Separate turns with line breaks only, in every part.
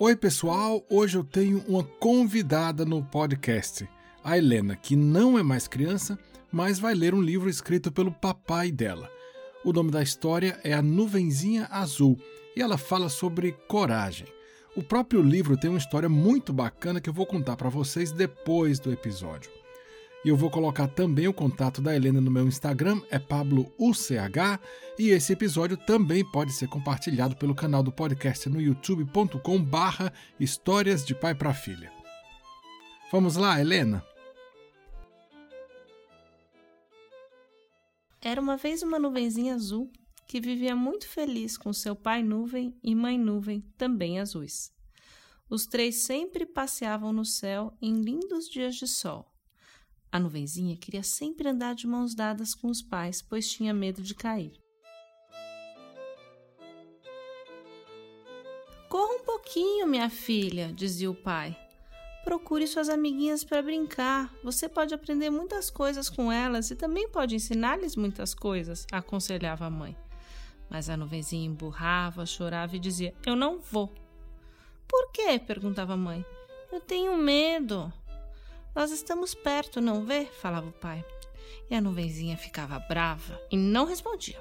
Oi, pessoal! Hoje eu tenho uma convidada no podcast, a Helena, que não é mais criança, mas vai ler um livro escrito pelo papai dela. O nome da história é A Nuvenzinha Azul e ela fala sobre coragem. O próprio livro tem uma história muito bacana que eu vou contar para vocês depois do episódio. E eu vou colocar também o contato da Helena no meu Instagram, é PabloUCH, e esse episódio também pode ser compartilhado pelo canal do podcast no youtube.com barra Histórias de Pai para Filha. Vamos lá, Helena?
Era uma vez uma nuvenzinha azul que vivia muito feliz com seu pai nuvem e mãe nuvem, também azuis. Os três sempre passeavam no céu em lindos dias de sol a nuvenzinha queria sempre andar de mãos dadas com os pais, pois tinha medo de cair. Corra um pouquinho, minha filha, dizia o pai. Procure suas amiguinhas para brincar. Você pode aprender muitas coisas com elas e também pode ensinar-lhes muitas coisas, aconselhava a mãe. Mas a nuvenzinha emburrava, chorava e dizia: Eu não vou. Por quê? perguntava a mãe. Eu tenho medo. Nós estamos perto, não vê? falava o pai. E a nuvenzinha ficava brava e não respondia.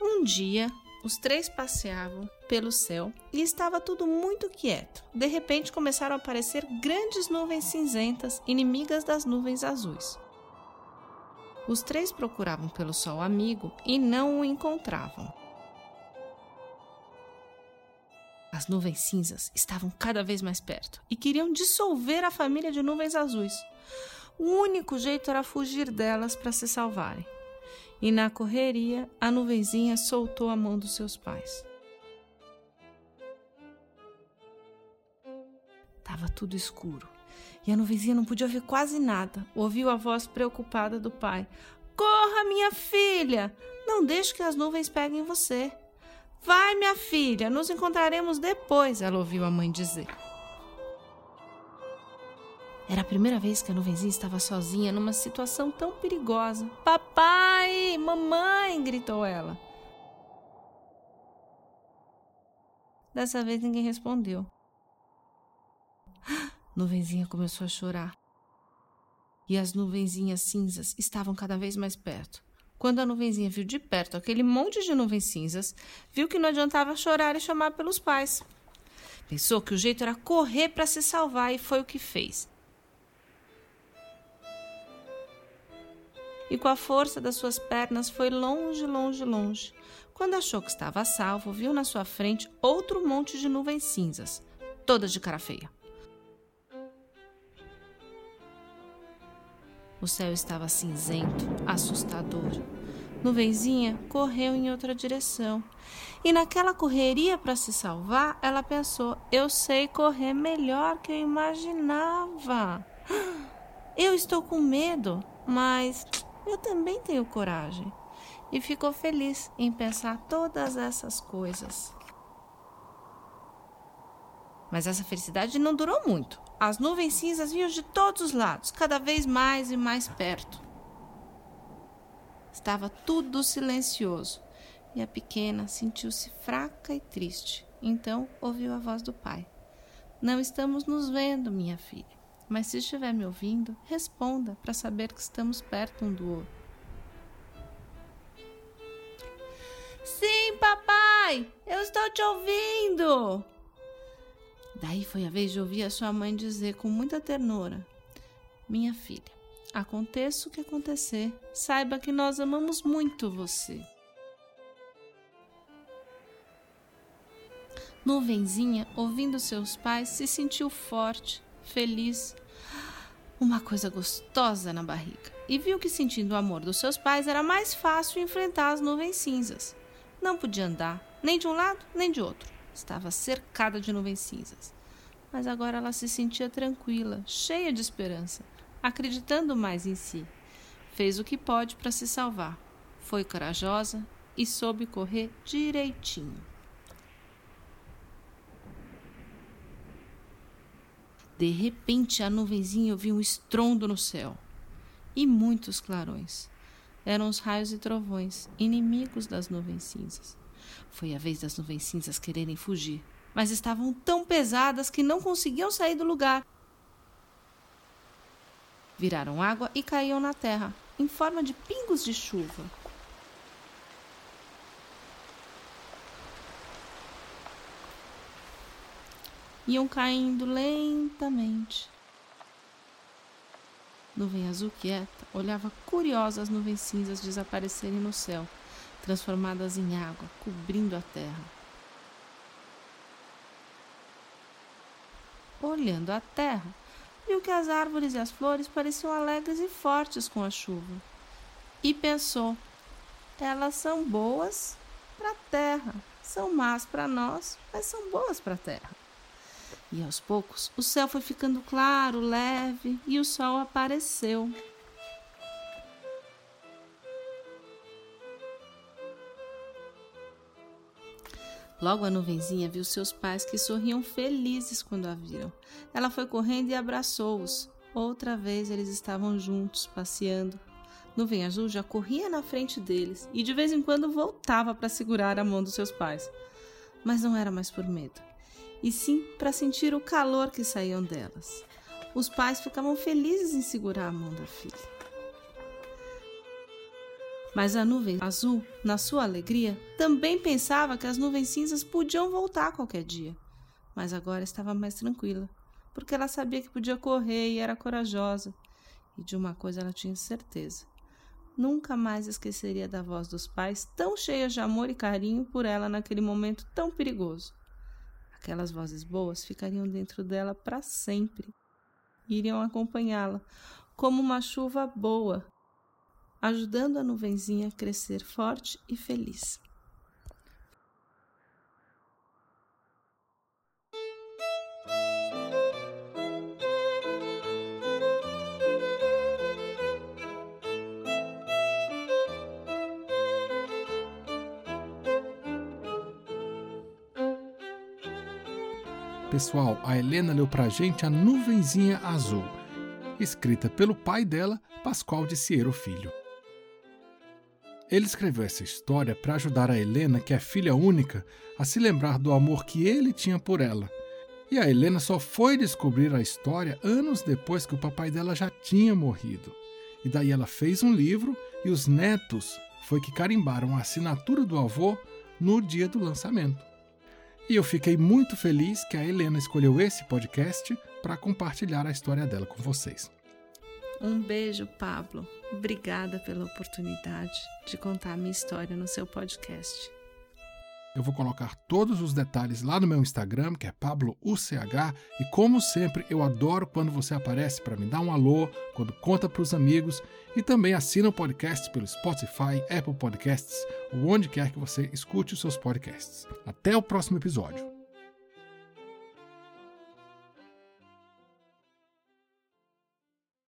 Um dia, os três passeavam pelo céu e estava tudo muito quieto. De repente começaram a aparecer grandes nuvens cinzentas, inimigas das nuvens azuis. Os três procuravam pelo sol amigo e não o encontravam. As nuvens cinzas estavam cada vez mais perto e queriam dissolver a família de nuvens azuis. O único jeito era fugir delas para se salvarem. E na correria, a nuvenzinha soltou a mão dos seus pais. Tava tudo escuro e a nuvenzinha não podia ouvir quase nada. Ouviu a voz preocupada do pai: Corra, minha filha! Não deixe que as nuvens peguem você. Vai, minha filha, nos encontraremos depois, ela ouviu a mãe dizer. Era a primeira vez que a nuvenzinha estava sozinha numa situação tão perigosa. Papai, mamãe, gritou ela. Dessa vez ninguém respondeu. Nuvenzinha começou a chorar. E as nuvenzinhas cinzas estavam cada vez mais perto. Quando a nuvenzinha viu de perto aquele monte de nuvens cinzas, viu que não adiantava chorar e chamar pelos pais. Pensou que o jeito era correr para se salvar e foi o que fez. E com a força das suas pernas foi longe, longe, longe. Quando achou que estava salvo, viu na sua frente outro monte de nuvens cinzas, todas de cara feia. O céu estava cinzento, assustador. Nuvenzinha correu em outra direção. E naquela correria para se salvar, ela pensou: eu sei correr melhor que eu imaginava. Eu estou com medo, mas eu também tenho coragem. E ficou feliz em pensar todas essas coisas. Mas essa felicidade não durou muito. As nuvens cinzas vinham de todos os lados, cada vez mais e mais perto. Estava tudo silencioso e a pequena sentiu-se fraca e triste. Então ouviu a voz do pai: Não estamos nos vendo, minha filha, mas se estiver me ouvindo, responda para saber que estamos perto um do outro. Sim, papai, eu estou te ouvindo! Daí foi a vez de ouvir a sua mãe dizer com muita ternura: Minha filha, aconteça o que acontecer, saiba que nós amamos muito você. Nuvenzinha, ouvindo seus pais, se sentiu forte, feliz, uma coisa gostosa na barriga, e viu que sentindo o amor dos seus pais era mais fácil enfrentar as nuvens cinzas. Não podia andar, nem de um lado nem de outro Estava cercada de nuvens cinzas. Mas agora ela se sentia tranquila, cheia de esperança, acreditando mais em si. Fez o que pode para se salvar. Foi corajosa e soube correr direitinho. De repente, a nuvenzinha ouviu um estrondo no céu e muitos clarões. eram os raios e trovões, inimigos das nuvens cinzas. Foi a vez das nuvens cinzas quererem fugir, mas estavam tão pesadas que não conseguiam sair do lugar. Viraram água e caíam na terra, em forma de pingos de chuva. Iam caindo lentamente. Nuvem azul quieta olhava curiosa as nuvens cinzas desaparecerem no céu, transformadas em água, cobrindo a terra. Olhando a terra, viu que as árvores e as flores pareciam alegres e fortes com a chuva. E pensou: elas são boas para a terra, são más para nós, mas são boas para a terra. E aos poucos o céu foi ficando claro, leve, e o sol apareceu. Logo a nuvenzinha viu seus pais que sorriam felizes quando a viram. Ela foi correndo e abraçou-os. Outra vez eles estavam juntos, passeando. Nuvem Azul já corria na frente deles e de vez em quando voltava para segurar a mão dos seus pais. Mas não era mais por medo e sim para sentir o calor que saíam delas. Os pais ficavam felizes em segurar a mão da filha. Mas a nuvem azul, na sua alegria, também pensava que as nuvens cinzas podiam voltar qualquer dia. Mas agora estava mais tranquila, porque ela sabia que podia correr e era corajosa. E de uma coisa ela tinha certeza: nunca mais esqueceria da voz dos pais, tão cheia de amor e carinho por ela naquele momento tão perigoso. Aquelas vozes boas ficariam dentro dela para sempre. Iriam acompanhá-la como uma chuva boa, ajudando a nuvenzinha a crescer forte e feliz.
Pessoal, a Helena leu pra gente A Nuvenzinha Azul, escrita pelo pai dela, Pascoal de Ciero Filho. Ele escreveu essa história para ajudar a Helena, que é filha única, a se lembrar do amor que ele tinha por ela. E a Helena só foi descobrir a história anos depois que o papai dela já tinha morrido. E daí ela fez um livro e os netos foi que carimbaram a assinatura do avô no dia do lançamento. E eu fiquei muito feliz que a Helena escolheu esse podcast para compartilhar a história dela com vocês.
Um beijo, Pablo. Obrigada pela oportunidade de contar a minha história no seu podcast.
Eu vou colocar todos os detalhes lá no meu Instagram, que é PabloUCH, e como sempre, eu adoro quando você aparece para me dar um alô, quando conta para os amigos e também assina o podcast pelo Spotify, Apple Podcasts ou onde quer que você escute os seus podcasts. Até o próximo episódio.